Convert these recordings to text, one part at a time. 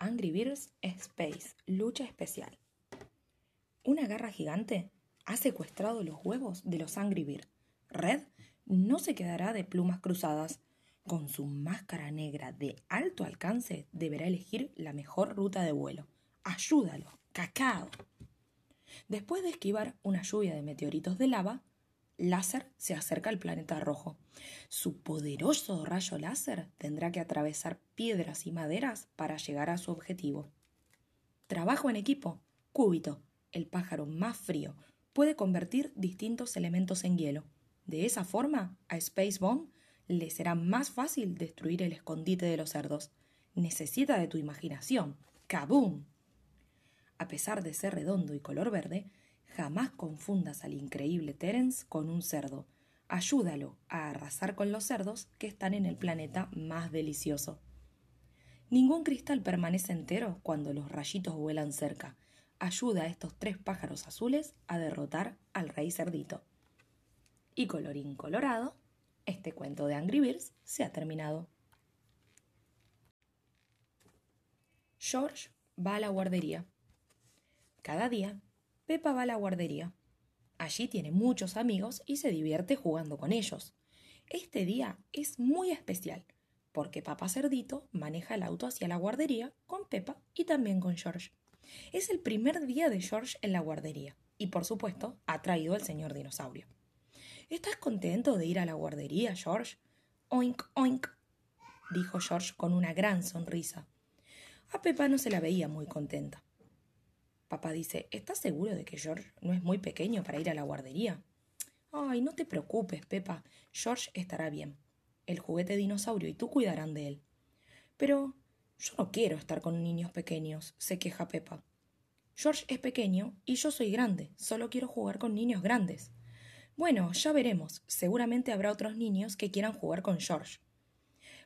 Angry Birds Space, lucha especial. Una garra gigante ha secuestrado los huevos de los Angry Birds. Red no se quedará de plumas cruzadas. Con su máscara negra de alto alcance deberá elegir la mejor ruta de vuelo. Ayúdalo, cacao. Después de esquivar una lluvia de meteoritos de lava, láser se acerca al planeta rojo. Su poderoso rayo láser tendrá que atravesar piedras y maderas para llegar a su objetivo. Trabajo en equipo. Cúbito, el pájaro más frío, puede convertir distintos elementos en hielo. De esa forma, a Space Bomb le será más fácil destruir el escondite de los cerdos. Necesita de tu imaginación. ¡Kaboom! A pesar de ser redondo y color verde, jamás confundas al increíble Terence con un cerdo. Ayúdalo a arrasar con los cerdos que están en el planeta más delicioso. Ningún cristal permanece entero cuando los rayitos vuelan cerca. Ayuda a estos tres pájaros azules a derrotar al rey cerdito. Y colorín colorado, este cuento de Angry Birds se ha terminado. George va a la guardería. Cada día, Pepa va a la guardería. Allí tiene muchos amigos y se divierte jugando con ellos. Este día es muy especial porque Papá Cerdito maneja el auto hacia la guardería con Pepa y también con George. Es el primer día de George en la guardería y por supuesto ha traído al señor dinosaurio. ¿Estás contento de ir a la guardería, George? Oink, oink, dijo George con una gran sonrisa. A Pepa no se la veía muy contenta. Papá dice, ¿estás seguro de que George no es muy pequeño para ir a la guardería? Ay, no te preocupes, Pepa. George estará bien. El juguete dinosaurio y tú cuidarán de él. Pero yo no quiero estar con niños pequeños, se queja Pepa. George es pequeño y yo soy grande. Solo quiero jugar con niños grandes. Bueno, ya veremos. Seguramente habrá otros niños que quieran jugar con George.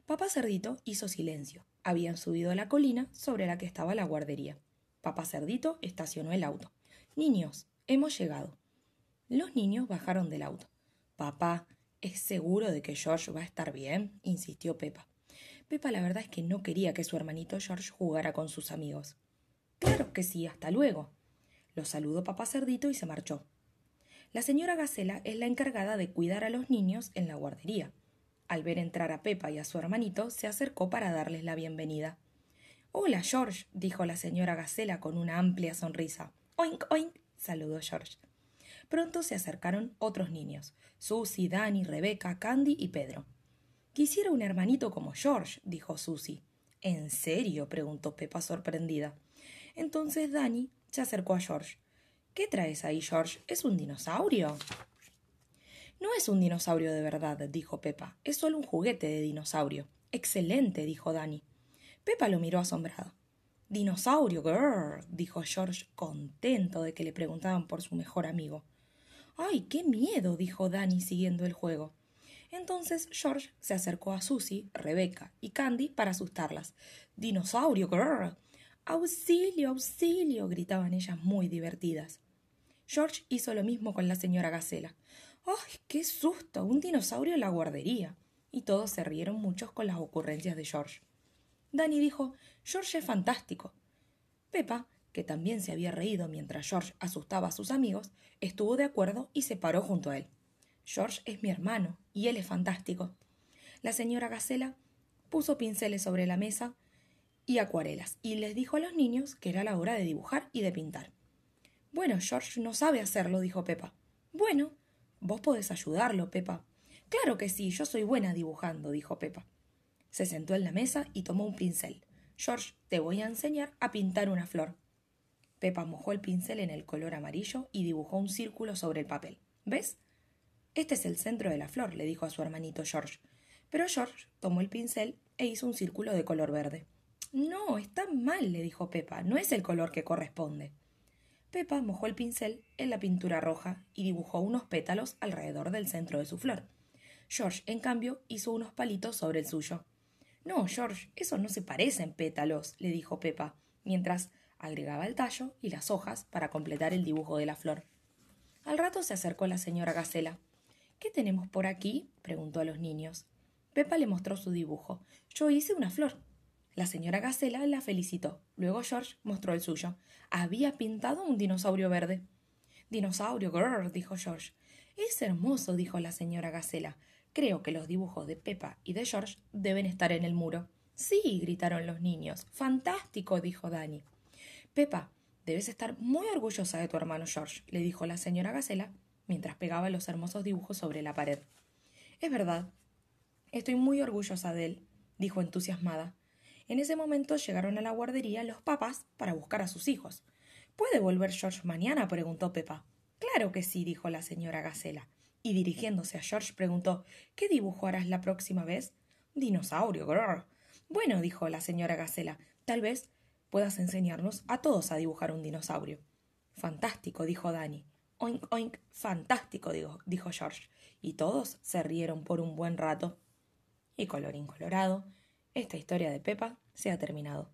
Papá Cerdito hizo silencio. Habían subido a la colina sobre la que estaba la guardería. Papá Cerdito estacionó el auto. Niños, hemos llegado. Los niños bajaron del auto. Papá, ¿es seguro de que George va a estar bien? insistió Pepa. Pepa la verdad es que no quería que su hermanito George jugara con sus amigos. Claro que sí, hasta luego. Lo saludó papá Cerdito y se marchó. La señora Gacela es la encargada de cuidar a los niños en la guardería. Al ver entrar a Pepa y a su hermanito, se acercó para darles la bienvenida. Hola, George, dijo la señora Gacela con una amplia sonrisa. Oink, oink, saludó George. Pronto se acercaron otros niños: Susy, Dani, Rebeca, Candy y Pedro. Quisiera un hermanito como George, dijo Susy. ¿En serio? preguntó Pepa sorprendida. Entonces Dani se acercó a George. ¿Qué traes ahí, George? ¿Es un dinosaurio? No es un dinosaurio de verdad, dijo Pepa. Es solo un juguete de dinosaurio. Excelente, dijo Dani. Pepa lo miró asombrado. Dinosaurio, girl, dijo George, contento de que le preguntaban por su mejor amigo. ¡Ay, qué miedo! dijo Danny siguiendo el juego. Entonces George se acercó a Susie, Rebecca y Candy para asustarlas. ¡Dinosaurio, girl! ¡Auxilio, auxilio! gritaban ellas muy divertidas. George hizo lo mismo con la señora Gacela. ¡Ay, qué susto! Un dinosaurio en la guardería. Y todos se rieron muchos con las ocurrencias de George. Danny dijo George es fantástico. Pepa, que también se había reído mientras George asustaba a sus amigos, estuvo de acuerdo y se paró junto a él. George es mi hermano y él es fantástico. La señora Gacela puso pinceles sobre la mesa y acuarelas y les dijo a los niños que era la hora de dibujar y de pintar. Bueno, George no sabe hacerlo, dijo Pepa. Bueno, vos podés ayudarlo, Pepa. Claro que sí, yo soy buena dibujando, dijo Pepa. Se sentó en la mesa y tomó un pincel. George, te voy a enseñar a pintar una flor. Pepa mojó el pincel en el color amarillo y dibujó un círculo sobre el papel. ¿Ves? Este es el centro de la flor, le dijo a su hermanito George. Pero George tomó el pincel e hizo un círculo de color verde. No, está mal, le dijo Pepa. No es el color que corresponde. Pepa mojó el pincel en la pintura roja y dibujó unos pétalos alrededor del centro de su flor. George, en cambio, hizo unos palitos sobre el suyo. No, George, eso no se parecen pétalos, le dijo Pepa, mientras agregaba el tallo y las hojas para completar el dibujo de la flor. Al rato se acercó la señora Gacela. ¿Qué tenemos por aquí? preguntó a los niños. Pepa le mostró su dibujo. Yo hice una flor. La señora Gacela la felicitó. Luego George mostró el suyo. Había pintado un dinosaurio verde. Dinosaurio, grrr, dijo George. Es hermoso, dijo la señora Gacela. Creo que los dibujos de Peppa y de George deben estar en el muro. Sí, gritaron los niños. Fantástico, dijo Danny. Peppa, debes estar muy orgullosa de tu hermano George, le dijo la señora Gacela mientras pegaba los hermosos dibujos sobre la pared. Es verdad. Estoy muy orgullosa de él, dijo entusiasmada. En ese momento llegaron a la guardería los papás para buscar a sus hijos. ¿Puede volver George mañana? preguntó Pepa. Claro que sí, dijo la señora Gacela. Y dirigiéndose a George preguntó ¿Qué dibujo harás la próxima vez? Dinosaurio, grrr. Bueno, dijo la señora Gacela, tal vez puedas enseñarnos a todos a dibujar un dinosaurio. Fantástico, dijo Danny. Oink, oink, fantástico, dijo, dijo George. Y todos se rieron por un buen rato. Y colorín colorado, esta historia de Pepa se ha terminado.